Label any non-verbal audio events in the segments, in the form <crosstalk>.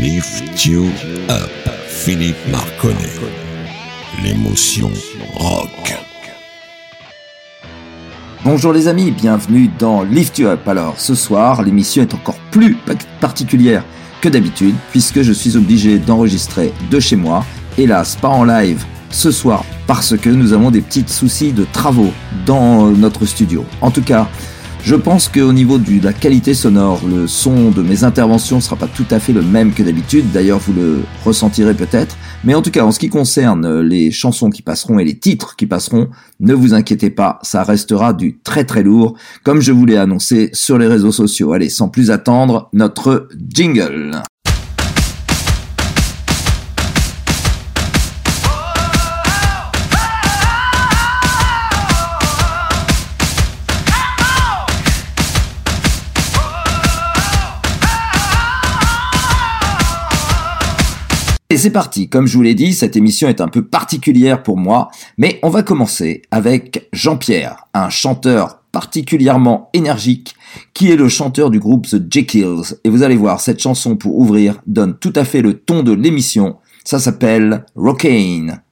Lift You Up, Philippe Marconnet. L'émotion rock. Bonjour les amis, bienvenue dans Lift You Up. Alors ce soir, l'émission est encore plus particulière que d'habitude puisque je suis obligé d'enregistrer de chez moi. Hélas, pas en live ce soir parce que nous avons des petits soucis de travaux dans notre studio. En tout cas, je pense qu'au niveau de la qualité sonore, le son de mes interventions sera pas tout à fait le même que d'habitude. D'ailleurs, vous le ressentirez peut-être. Mais en tout cas, en ce qui concerne les chansons qui passeront et les titres qui passeront, ne vous inquiétez pas, ça restera du très très lourd, comme je vous l'ai annoncé sur les réseaux sociaux. Allez, sans plus attendre, notre jingle. Et c'est parti, comme je vous l'ai dit, cette émission est un peu particulière pour moi, mais on va commencer avec Jean-Pierre, un chanteur particulièrement énergique, qui est le chanteur du groupe The Jekylls. Et vous allez voir, cette chanson pour ouvrir donne tout à fait le ton de l'émission. Ça s'appelle Rockaine.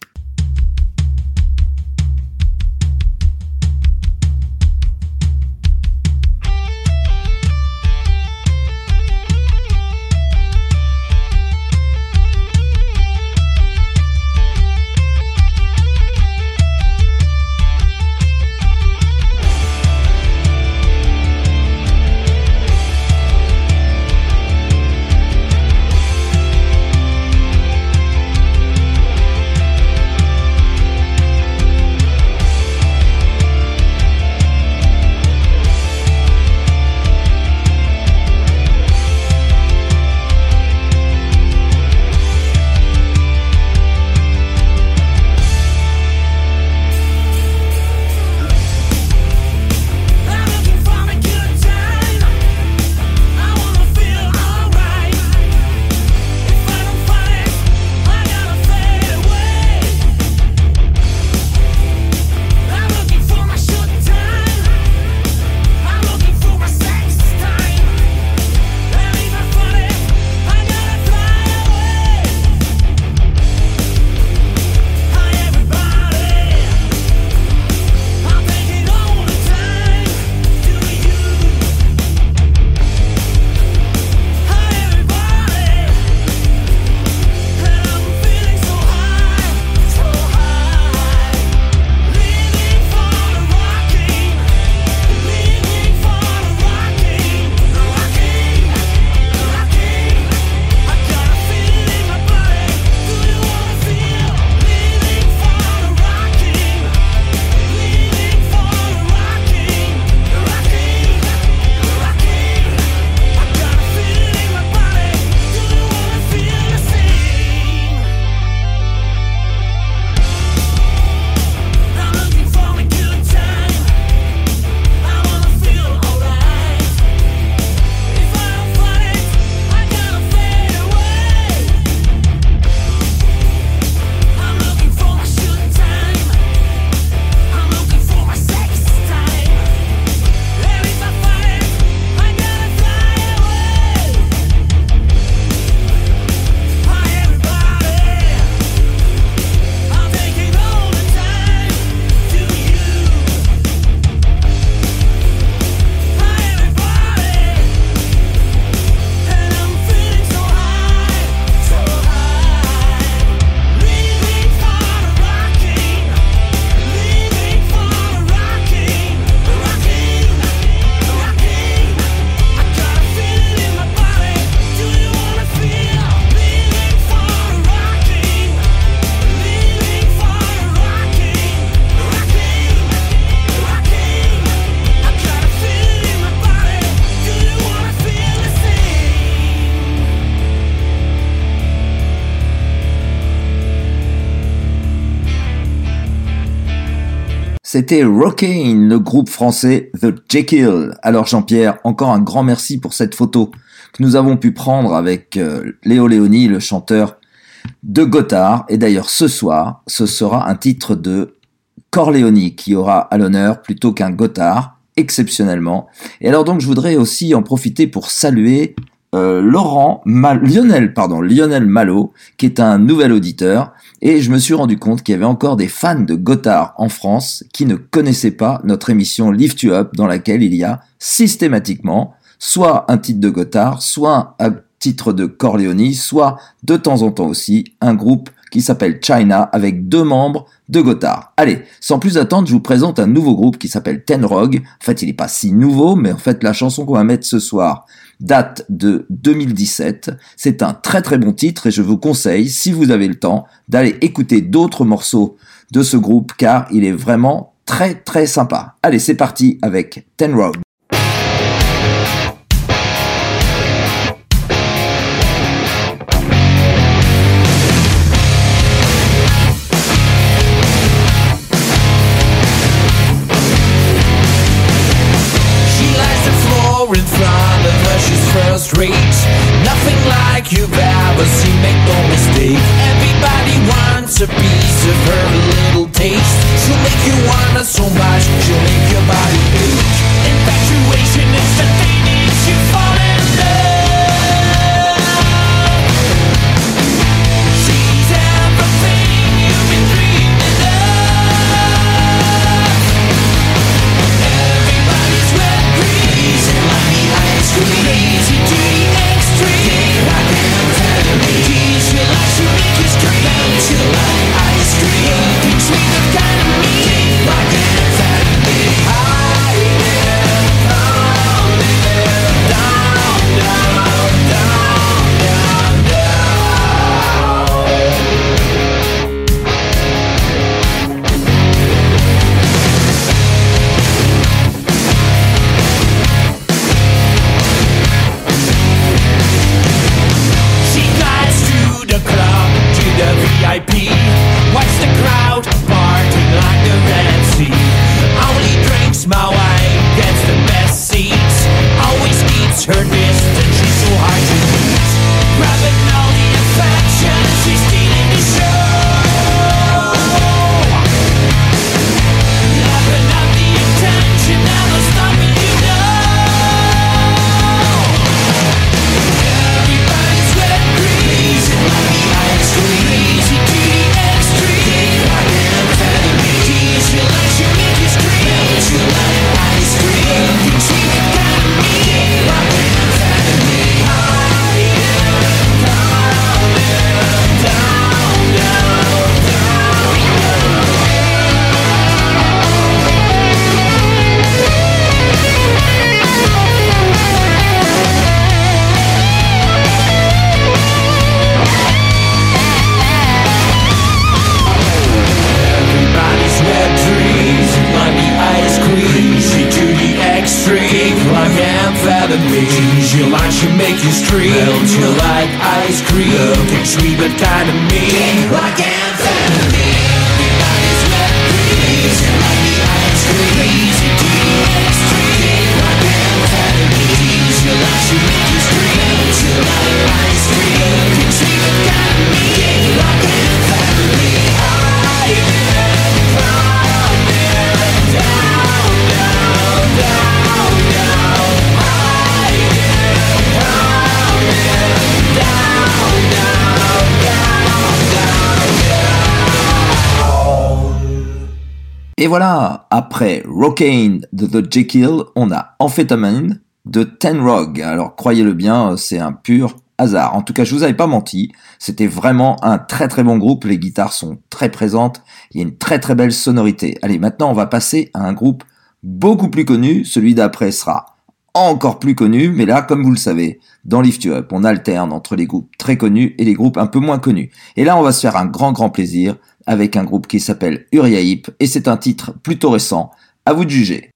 C'était Rockin', le groupe français The Jekyll. Alors Jean-Pierre, encore un grand merci pour cette photo que nous avons pu prendre avec euh, Léo Léoni, le chanteur de Gotthard. Et d'ailleurs ce soir, ce sera un titre de Corleone qui aura à l'honneur plutôt qu'un Gotthard, exceptionnellement. Et alors donc je voudrais aussi en profiter pour saluer euh, Laurent Lionel pardon Lionel Malo qui est un nouvel auditeur. Et je me suis rendu compte qu'il y avait encore des fans de Gotthard en France qui ne connaissaient pas notre émission Lift You Up dans laquelle il y a systématiquement soit un titre de Gotthard, soit un titre de Corleone, soit de temps en temps aussi un groupe qui s'appelle China avec deux membres de Gotthard. Allez, sans plus attendre, je vous présente un nouveau groupe qui s'appelle Ten Rogue. En fait, il n'est pas si nouveau, mais en fait, la chanson qu'on va mettre ce soir date de 2017. C'est un très très bon titre et je vous conseille, si vous avez le temps, d'aller écouter d'autres morceaux de ce groupe car il est vraiment très très sympa. Allez, c'est parti avec Ten Et voilà, après Rockane de The Jekyll, on a Amphetamine de Ten Rog. Alors croyez-le bien, c'est un pur hasard. En tout cas, je vous avais pas menti, c'était vraiment un très très bon groupe, les guitares sont très présentes, il y a une très très belle sonorité. Allez, maintenant on va passer à un groupe beaucoup plus connu, celui d'après sera encore plus connu, mais là, comme vous le savez, dans Lift You Up, on alterne entre les groupes très connus et les groupes un peu moins connus. Et là, on va se faire un grand grand plaisir avec un groupe qui s'appelle Uriahip et c'est un titre plutôt récent. À vous de juger.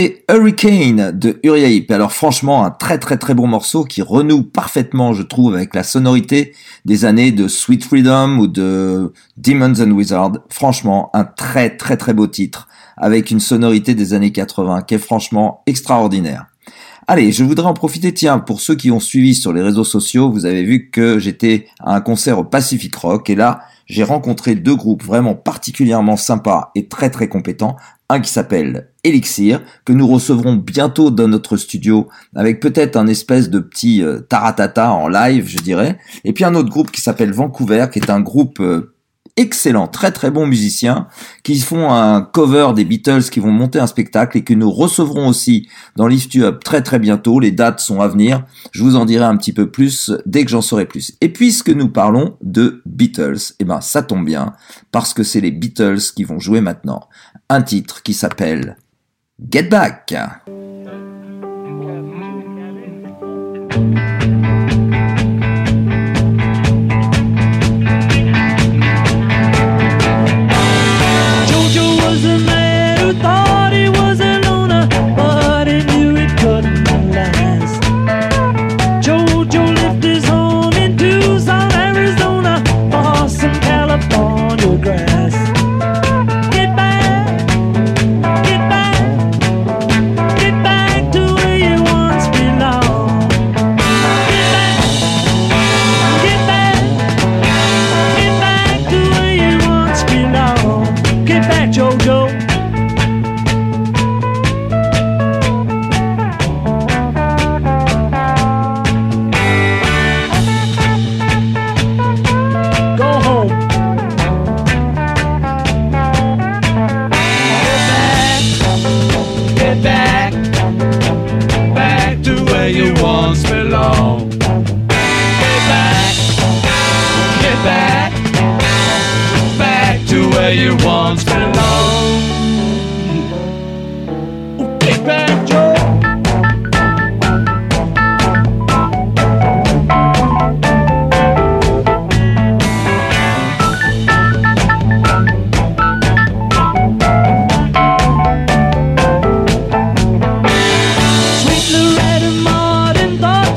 Et Hurricane de Uriah. Alors franchement, un très très très bon morceau qui renoue parfaitement, je trouve, avec la sonorité des années de Sweet Freedom ou de Demons and Wizards. Franchement, un très très très beau titre avec une sonorité des années 80 qui est franchement extraordinaire. Allez, je voudrais en profiter, tiens, pour ceux qui ont suivi sur les réseaux sociaux, vous avez vu que j'étais à un concert au Pacific Rock et là, j'ai rencontré deux groupes vraiment particulièrement sympas et très très compétents. Un qui s'appelle Elixir, que nous recevrons bientôt dans notre studio avec peut-être un espèce de petit euh, taratata en live, je dirais. Et puis un autre groupe qui s'appelle Vancouver, qui est un groupe euh, excellents, très très bons musiciens qui font un cover des Beatles qui vont monter un spectacle et que nous recevrons aussi dans Lift You Up très très bientôt. Les dates sont à venir. Je vous en dirai un petit peu plus dès que j'en saurai plus. Et puisque nous parlons de Beatles, eh ben ça tombe bien parce que c'est les Beatles qui vont jouer maintenant un titre qui s'appelle Get Back.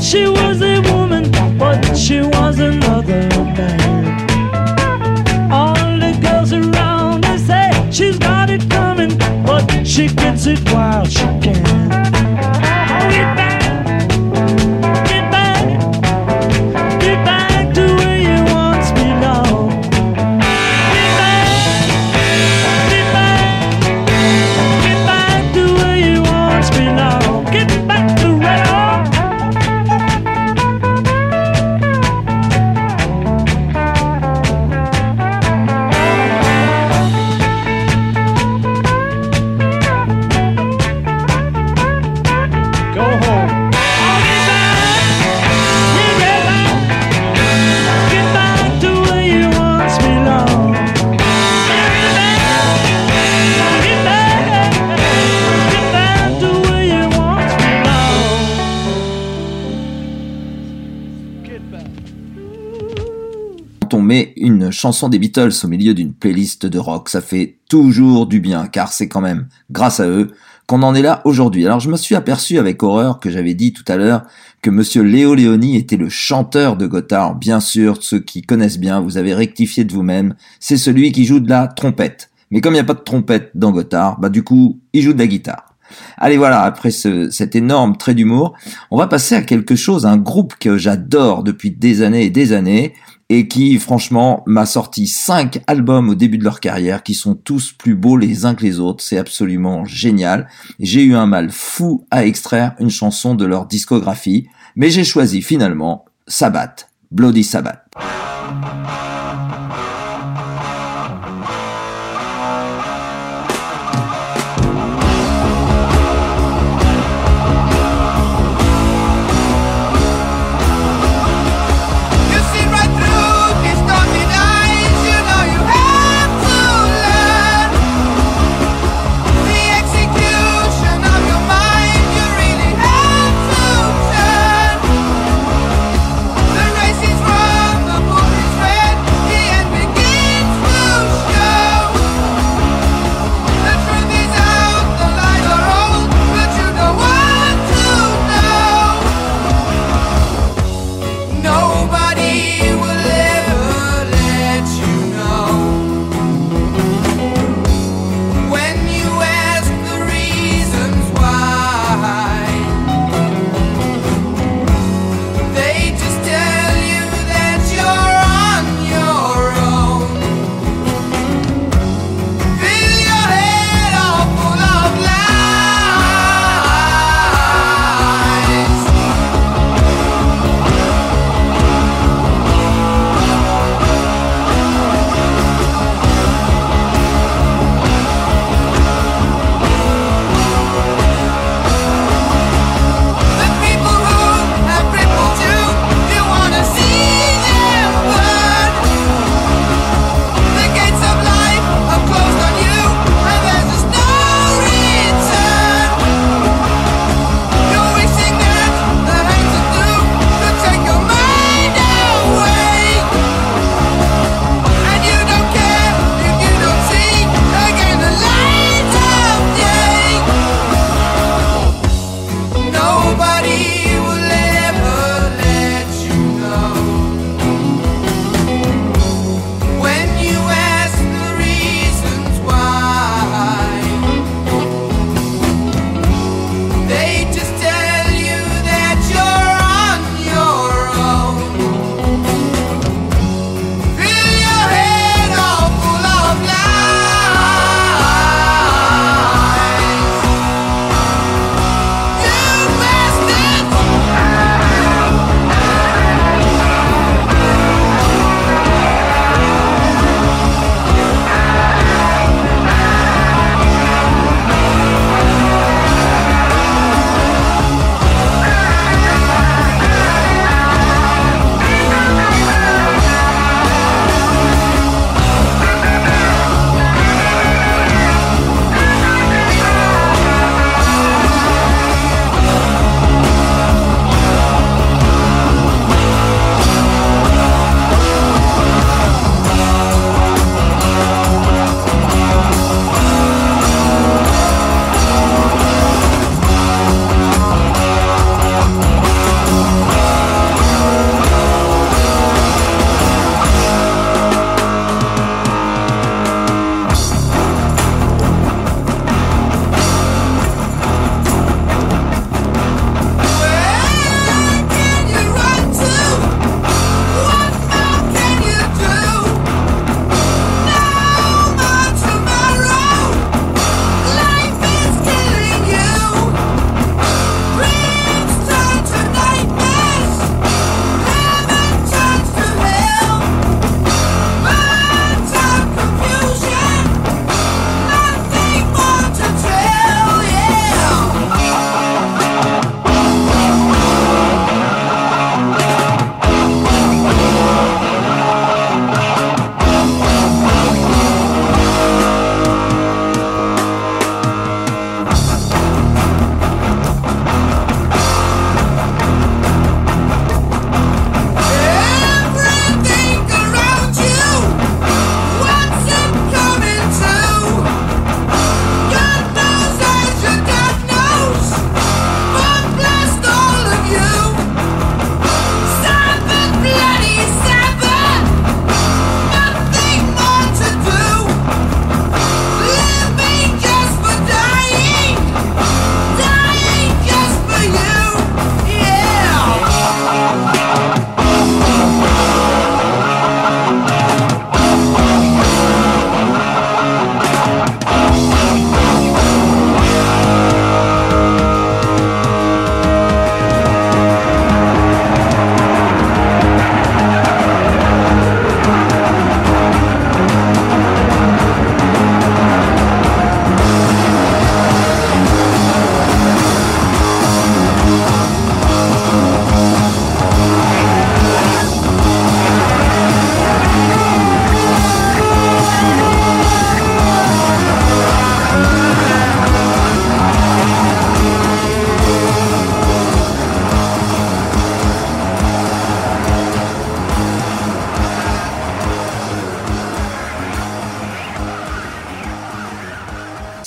She was a woman, but she was another man. All the girls around say she's got it coming, but she gets it while she can. Chanson des Beatles au milieu d'une playlist de rock, ça fait toujours du bien, car c'est quand même grâce à eux qu'on en est là aujourd'hui. Alors je me suis aperçu avec horreur que j'avais dit tout à l'heure que monsieur Léo Léoni était le chanteur de Gotthard. Bien sûr, ceux qui connaissent bien, vous avez rectifié de vous-même, c'est celui qui joue de la trompette. Mais comme il n'y a pas de trompette dans Gotthard, bah du coup, il joue de la guitare. Allez voilà, après ce, cet énorme trait d'humour, on va passer à quelque chose, un groupe que j'adore depuis des années et des années, et qui franchement m'a sorti cinq albums au début de leur carrière qui sont tous plus beaux les uns que les autres. C'est absolument génial. J'ai eu un mal fou à extraire une chanson de leur discographie, mais j'ai choisi finalement Sabbath, Bloody Sabbath.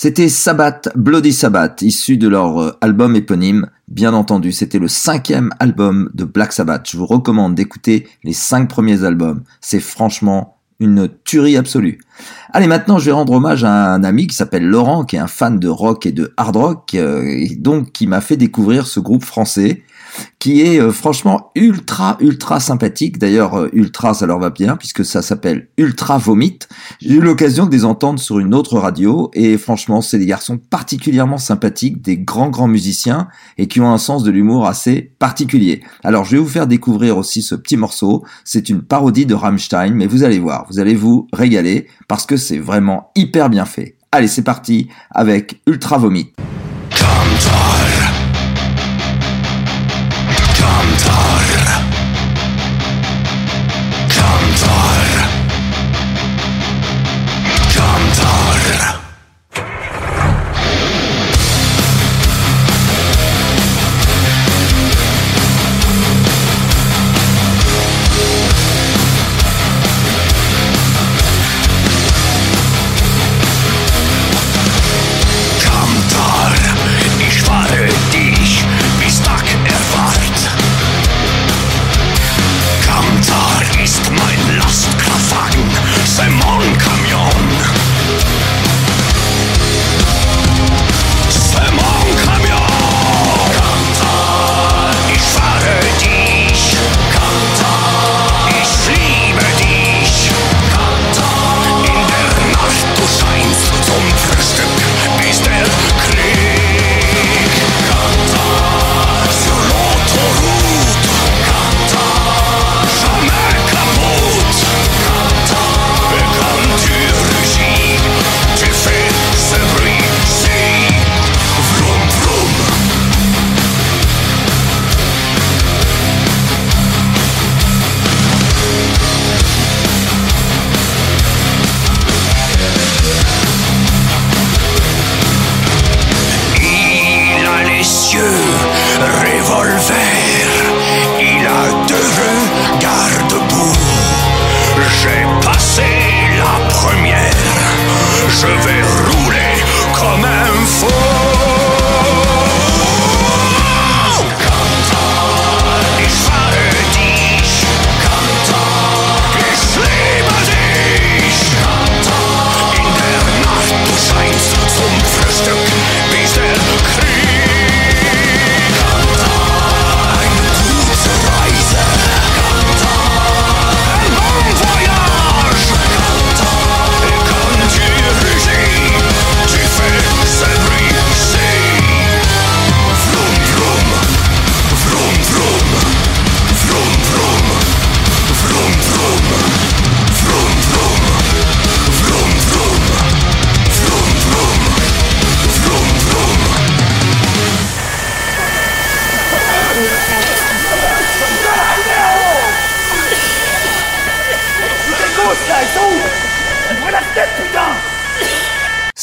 C'était Sabbath, Bloody Sabbath, issu de leur euh, album éponyme. Bien entendu, c'était le cinquième album de Black Sabbath. Je vous recommande d'écouter les cinq premiers albums. C'est franchement une tuerie absolue. Allez, maintenant, je vais rendre hommage à un ami qui s'appelle Laurent, qui est un fan de rock et de hard rock, euh, et donc qui m'a fait découvrir ce groupe français qui est euh, franchement ultra ultra sympathique. D'ailleurs, euh, ultra ça leur va bien puisque ça s'appelle Ultra Vomit. J'ai eu l'occasion de les entendre sur une autre radio et franchement, c'est des garçons particulièrement sympathiques, des grands grands musiciens et qui ont un sens de l'humour assez particulier. Alors, je vais vous faire découvrir aussi ce petit morceau. C'est une parodie de Rammstein, mais vous allez voir, vous allez vous régaler parce que c'est vraiment hyper bien fait. Allez, c'est parti avec Ultra Vomit. I'm tired.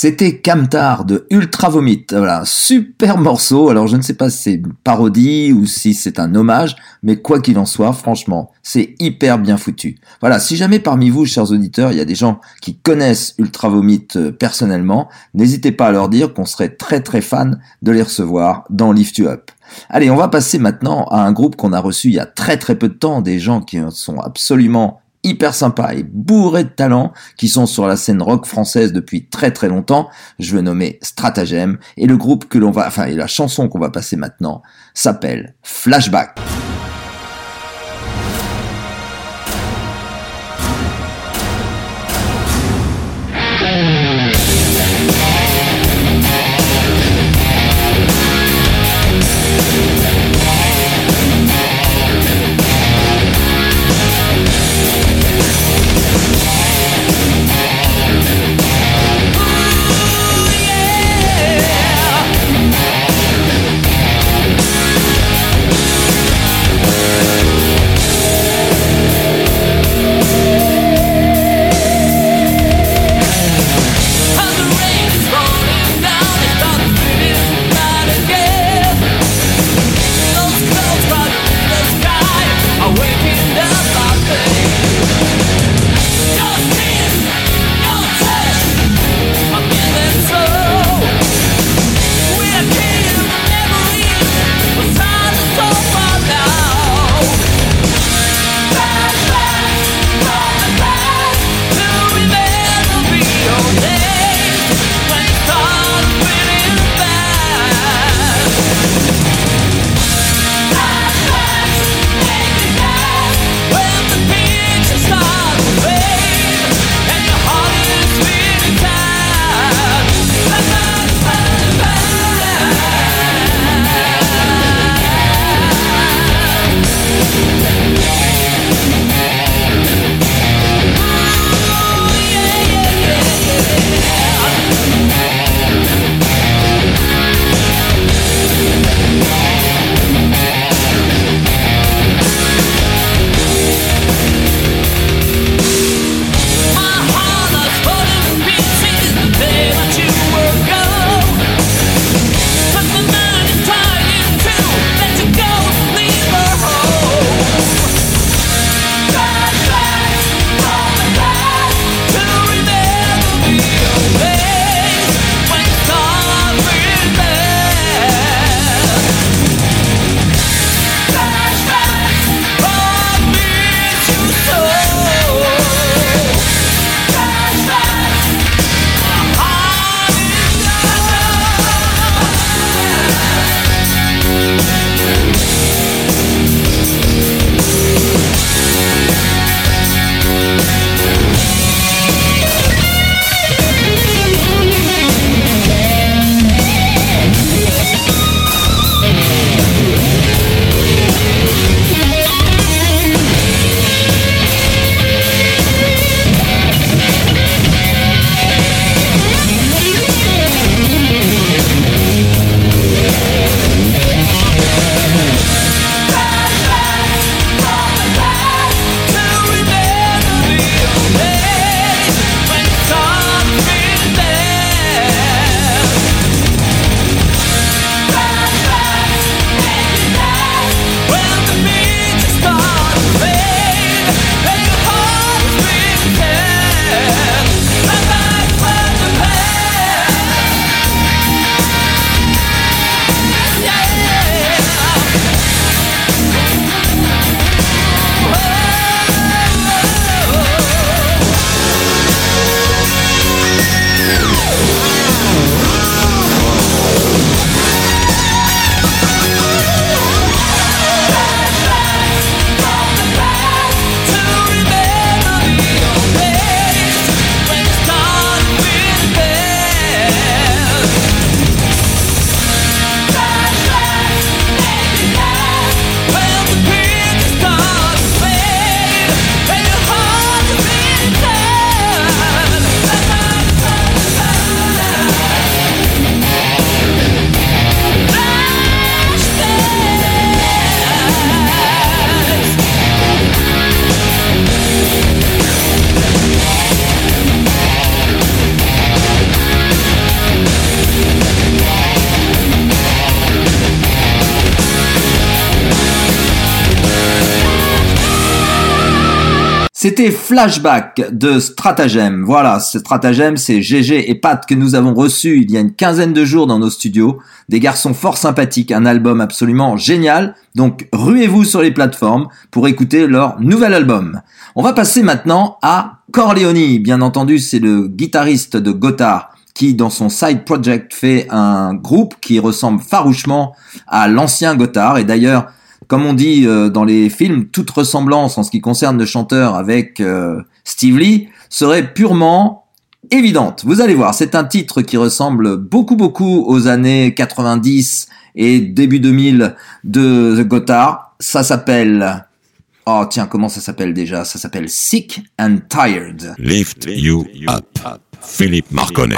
C'était Camtar de Ultra Vomit. Voilà, super morceau. Alors je ne sais pas si c'est une parodie ou si c'est un hommage, mais quoi qu'il en soit, franchement, c'est hyper bien foutu. Voilà, si jamais parmi vous, chers auditeurs, il y a des gens qui connaissent Ultra Vomit euh, personnellement, n'hésitez pas à leur dire qu'on serait très très fan de les recevoir dans Lift You Up. Allez, on va passer maintenant à un groupe qu'on a reçu il y a très très peu de temps, des gens qui sont absolument hyper sympa et bourré de talents qui sont sur la scène rock française depuis très très longtemps. Je vais nommer Stratagem et le groupe que l'on va, enfin, et la chanson qu'on va passer maintenant s'appelle Flashback. C'était Flashback de Stratagem. Voilà, ce Stratagem, c'est GG et Pat que nous avons reçu il y a une quinzaine de jours dans nos studios. Des garçons fort sympathiques, un album absolument génial. Donc, ruez-vous sur les plateformes pour écouter leur nouvel album. On va passer maintenant à Corleone. Bien entendu, c'est le guitariste de Gotthard qui, dans son side project, fait un groupe qui ressemble farouchement à l'ancien Gotthard. Et d'ailleurs, comme on dit euh, dans les films, toute ressemblance en ce qui concerne le chanteur avec euh, Steve Lee serait purement évidente. Vous allez voir, c'est un titre qui ressemble beaucoup beaucoup aux années 90 et début 2000 de The Gotthard. Ça s'appelle... Oh tiens, comment ça s'appelle déjà? Ça s'appelle Sick and Tired. Lift You Up. Philippe Marconnet.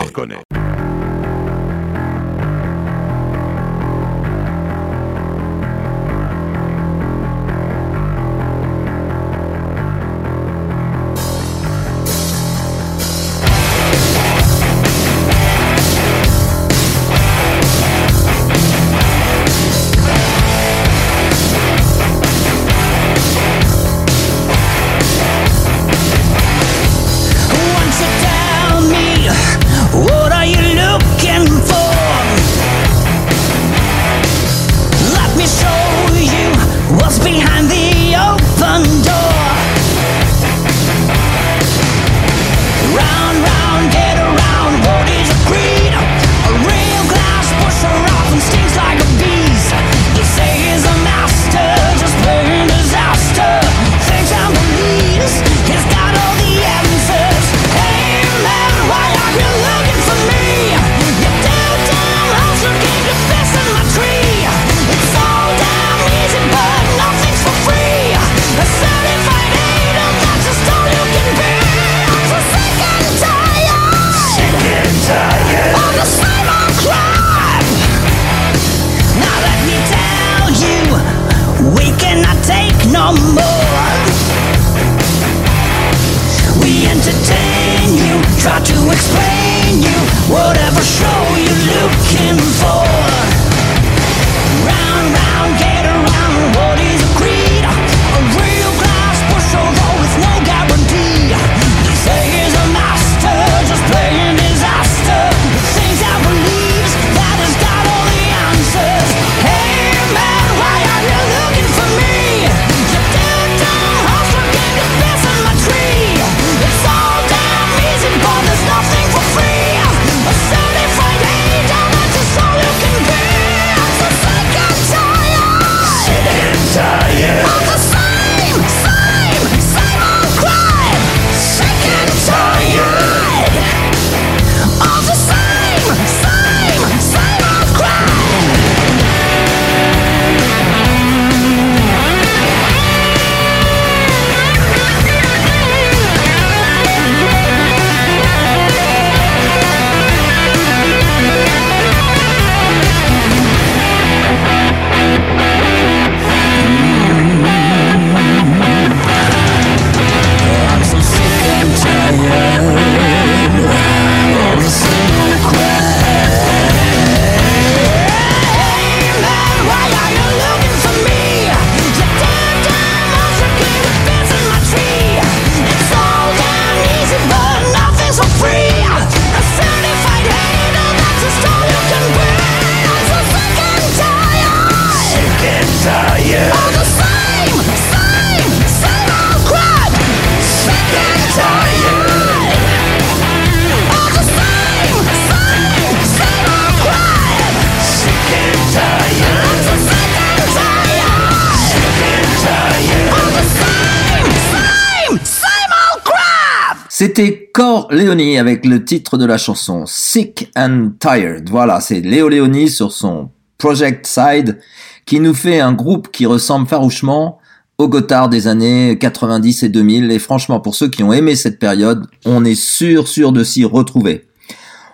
C'était Cor Leoni avec le titre de la chanson Sick and Tired. Voilà, c'est Léo Leoni sur son Project Side qui nous fait un groupe qui ressemble farouchement au Gotthard des années 90 et 2000. Et franchement, pour ceux qui ont aimé cette période, on est sûr, sûr de s'y retrouver.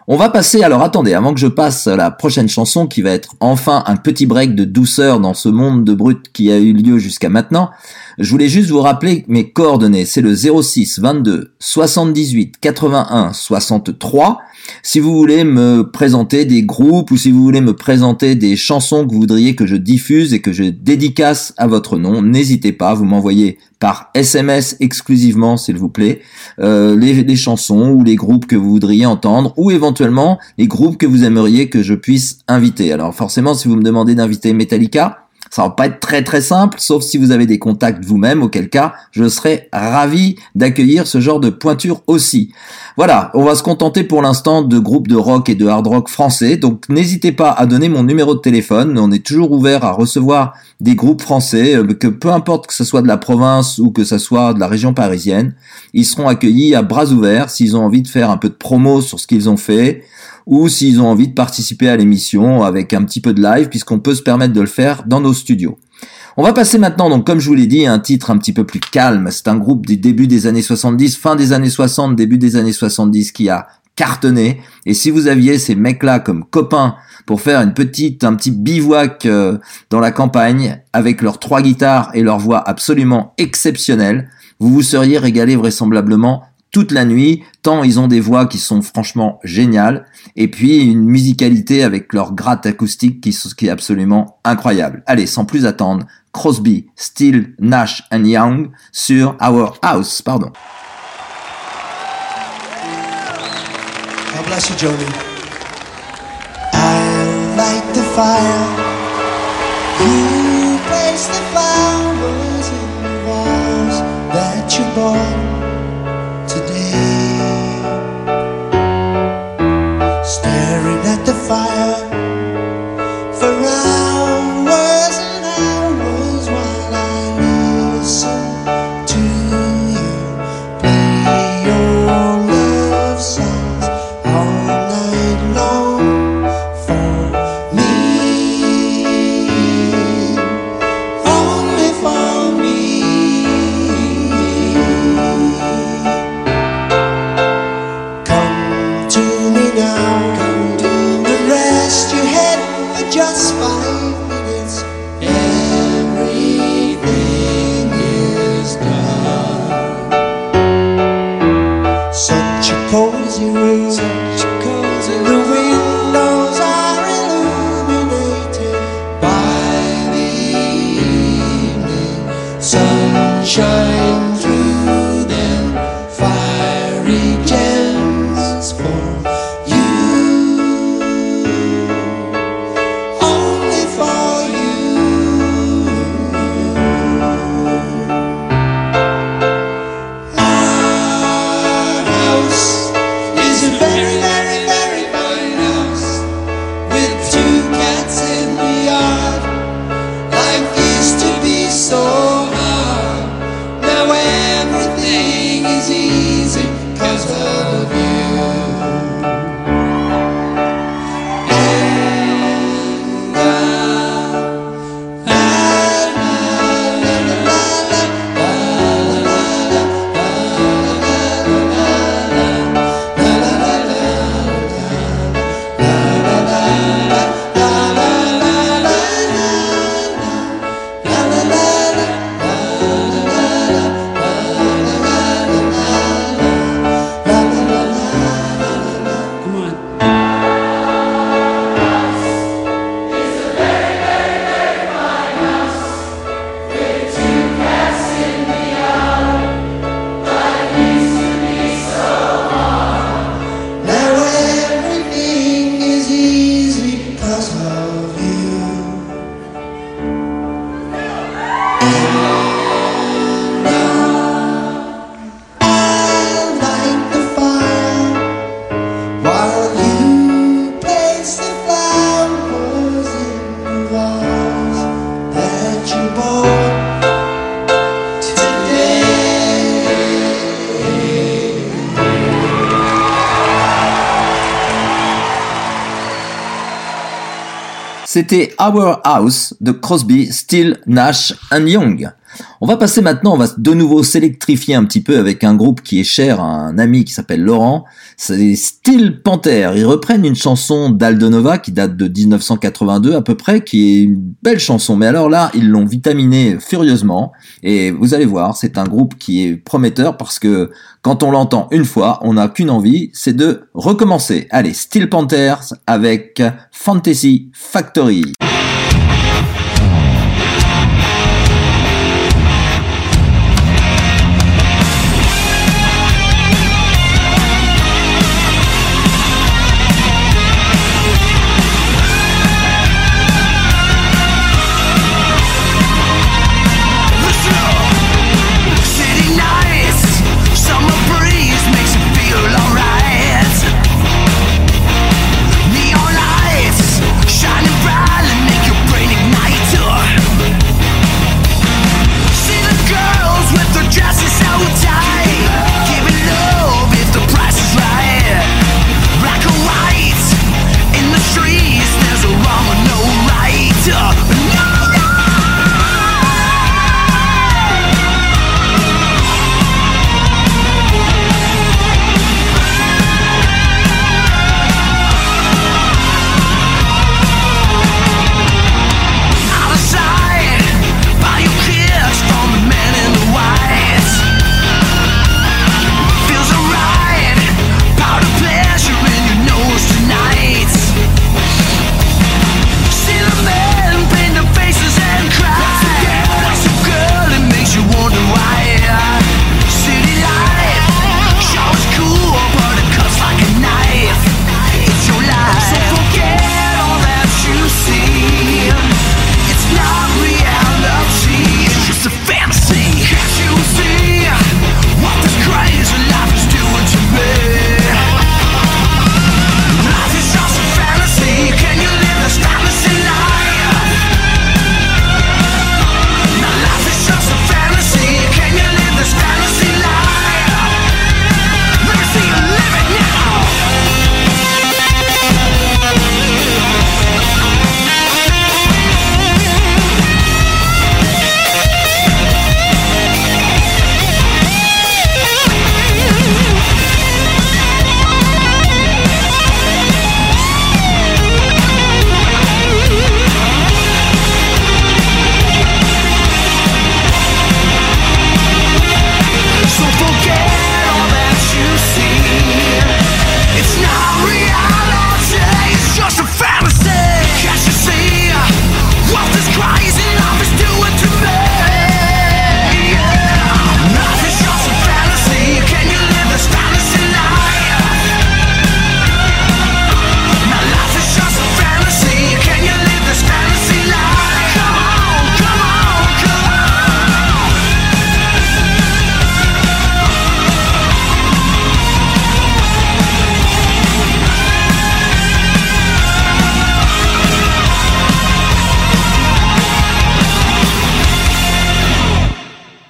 On va passer, alors attendez, avant que je passe à la prochaine chanson qui va être enfin un petit break de douceur dans ce monde de brut qui a eu lieu jusqu'à maintenant, Je voulais juste vous rappeler mes coordonnées. C'est le 06 22 78 81 63. Si vous voulez me présenter des groupes ou si vous voulez me présenter des chansons que vous voudriez que je diffuse et que je dédicace à votre nom, n'hésitez pas, vous m'envoyez par SMS exclusivement, s'il vous plaît, euh, les, les chansons ou les groupes que vous voudriez entendre ou éventuellement les groupes que vous aimeriez que je puisse inviter. Alors forcément, si vous me demandez d'inviter Metallica, ça va pas être très très simple, sauf si vous avez des contacts vous-même, auquel cas je serais ravi d'accueillir ce genre de pointure aussi. Voilà, on va se contenter pour l'instant de groupes de rock et de hard rock français, donc n'hésitez pas à donner mon numéro de téléphone, on est toujours ouvert à recevoir des groupes français, euh, que peu importe que ce soit de la province ou que ce soit de la région parisienne, ils seront accueillis à bras ouverts s'ils ont envie de faire un peu de promo sur ce qu'ils ont fait, ou s'ils ont envie de participer à l'émission avec un petit peu de live, puisqu'on peut se permettre de le faire dans nos studios. On va passer maintenant, donc comme je vous l'ai dit, à un titre un petit peu plus calme. C'est un groupe du début des années 70, fin des années 60, début des années 70 qui a cartonné. Et si vous aviez ces mecs-là comme copains pour faire une petite, un petit bivouac euh, dans la campagne avec leurs trois guitares et leur voix absolument exceptionnelle, vous vous seriez régalé vraisemblablement toute la nuit, tant ils ont des voix qui sont franchement géniales, et puis une musicalité avec leur gratte acoustique qui, est absolument incroyable. Allez, sans plus attendre, Crosby, Steele, Nash and Young sur Our House, pardon. I light the fire. That you bought C'était Our House de Crosby, Steele, Nash and Young. On va passer maintenant, on va de nouveau s'électrifier un petit peu avec un groupe qui est cher à un ami qui s'appelle Laurent. C'est Steel Panther. Ils reprennent une chanson d'Aldonova qui date de 1982 à peu près, qui est une belle chanson. Mais alors là, ils l'ont vitaminée furieusement. Et vous allez voir, c'est un groupe qui est prometteur parce que quand on l'entend une fois, on n'a qu'une envie, c'est de recommencer. Allez, Steel Panthers avec Fantasy Factory.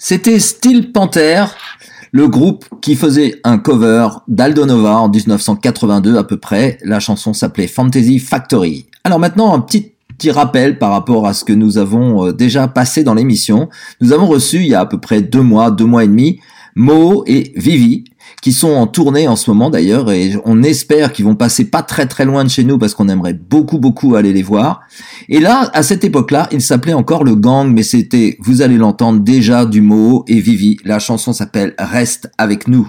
C'était Steel Panther, le groupe qui faisait un cover d'Aldonova en 1982 à peu près. La chanson s'appelait Fantasy Factory. Alors maintenant, un petit petit rappel par rapport à ce que nous avons euh, déjà passé dans l'émission. Nous avons reçu il y a à peu près deux mois, deux mois et demi, Mo et Vivi, qui sont en tournée en ce moment d'ailleurs, et on espère qu'ils vont passer pas très très loin de chez nous parce qu'on aimerait beaucoup beaucoup aller les voir. Et là, à cette époque-là, il s'appelait encore le gang, mais c'était, vous allez l'entendre déjà, du Mo et Vivi. La chanson s'appelle Reste avec nous.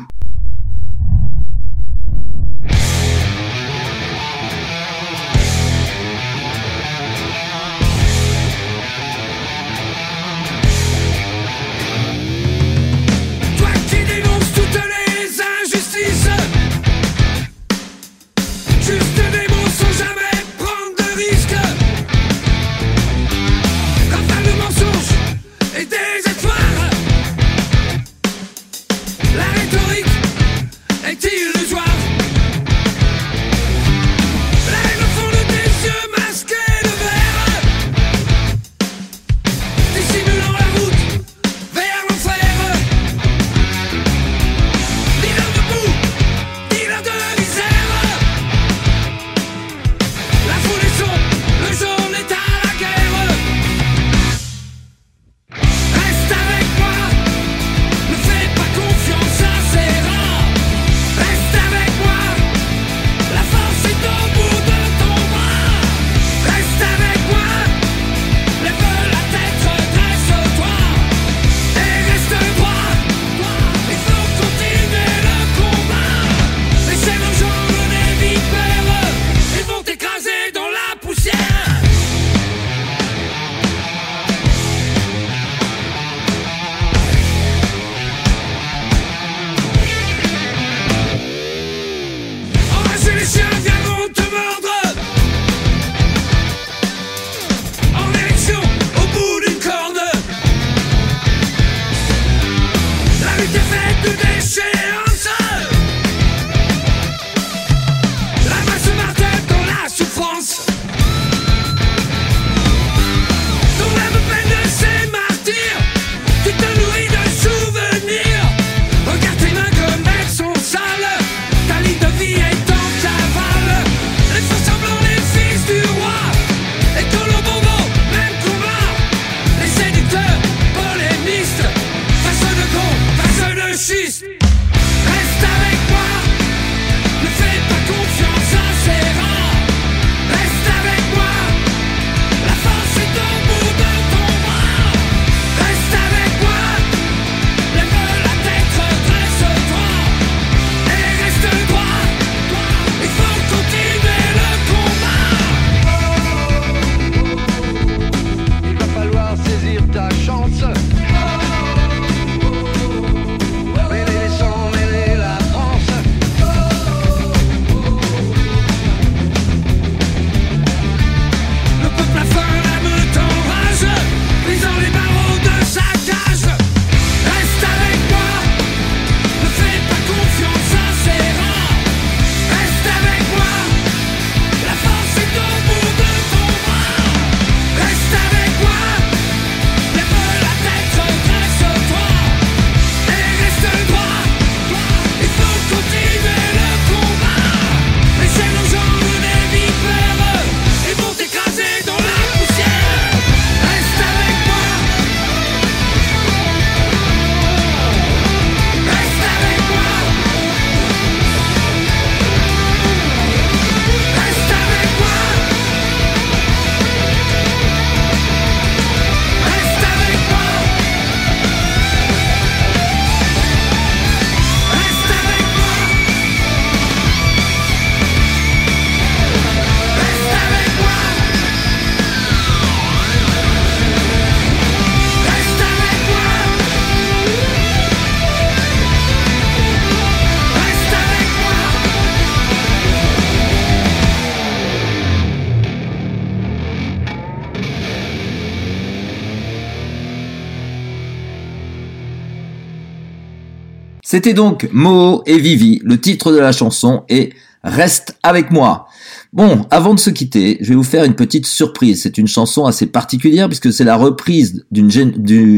C'était donc Mo et Vivi, le titre de la chanson est Reste avec moi. Bon, avant de se quitter, je vais vous faire une petite surprise. C'est une chanson assez particulière puisque c'est la reprise du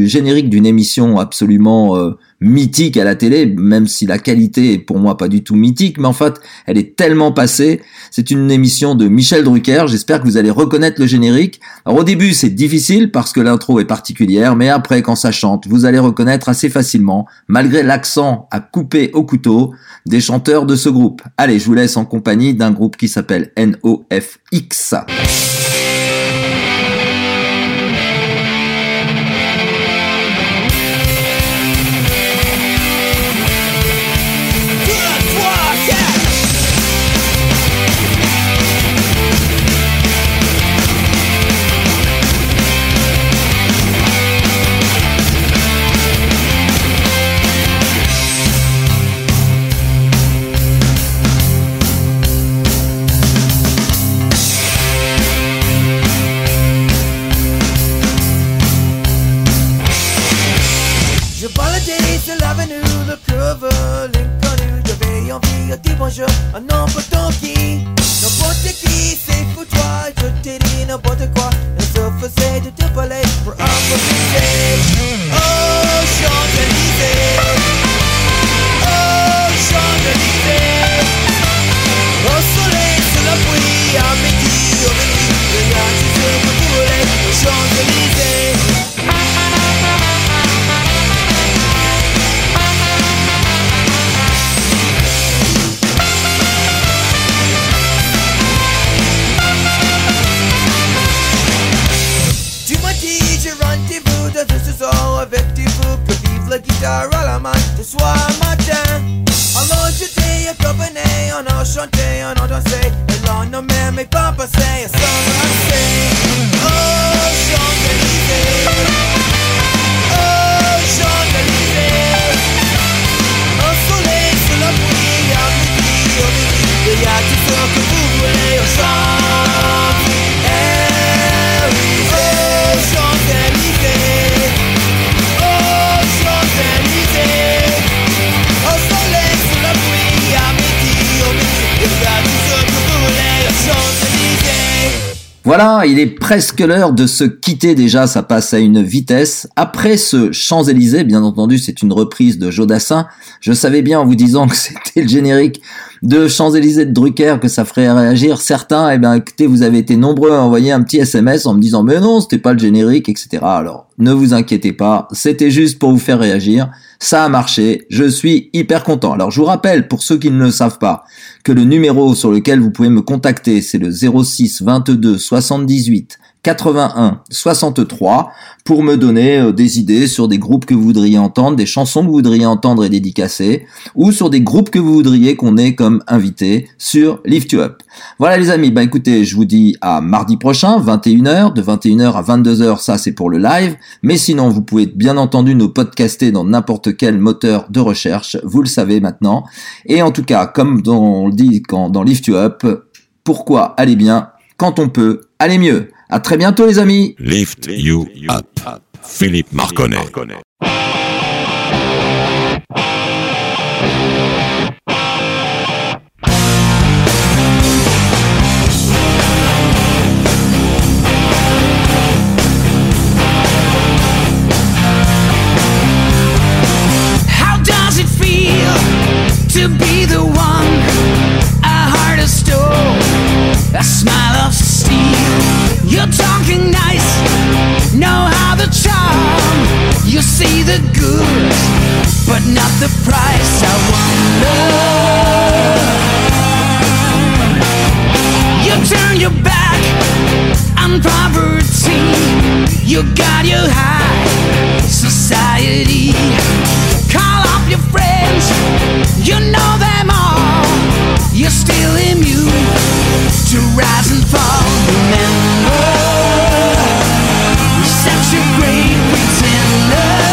générique d'une émission absolument euh, mythique à la télé, même si la qualité est pour moi pas du tout mythique, mais en fait, elle est tellement passée. C'est une émission de Michel Drucker. J'espère que vous allez reconnaître le générique. Alors au début, c'est difficile parce que l'intro est particulière, mais après, quand ça chante, vous allez reconnaître assez facilement, malgré l'accent à couper au couteau des chanteurs de ce groupe. Allez, je vous laisse en compagnie d'un groupe qui s'appelle NOFX. Voilà, il est presque l'heure de se quitter déjà, ça passe à une vitesse. Après ce Champs-Élysées, bien entendu, c'est une reprise de Jodassin. Je savais bien en vous disant que <laughs> c'était le générique de Champs-Élysées de Drucker que ça ferait réagir certains. Eh bien, écoutez, vous avez été nombreux à envoyer un petit SMS en me disant mais non, c'était pas le générique, etc. Alors, ne vous inquiétez pas, c'était juste pour vous faire réagir. Ça a marché, je suis hyper content. Alors je vous rappelle, pour ceux qui ne le savent pas, que le numéro sur lequel vous pouvez me contacter, c'est le 06 22 78 81 63 pour me donner euh, des idées sur des groupes que vous voudriez entendre, des chansons que vous voudriez entendre et dédicacer, ou sur des groupes que vous voudriez qu'on ait comme invité sur Lift You Up. Voilà les amis, bah écoutez, je vous dis à mardi prochain, 21h, de 21h à 22h, ça c'est pour le live, mais sinon vous pouvez bien entendu nous podcaster dans n'importe quel moteur de recherche, vous le savez maintenant, et en tout cas, comme on le dit quand, dans Lift You Up, pourquoi aller bien quand on peut aller mieux? À très bientôt les amis Lift you up. Philippe Marconnet. How does it feel to be the one? A heart of stone, a smile of steel. You're talking nice, know how the charm. You see the good, but not the price. I wonder. You turn your back on poverty. You got your high society. Call up your friends. You know that. You're still immune to rise and fall. Remember, we're such a great pretender.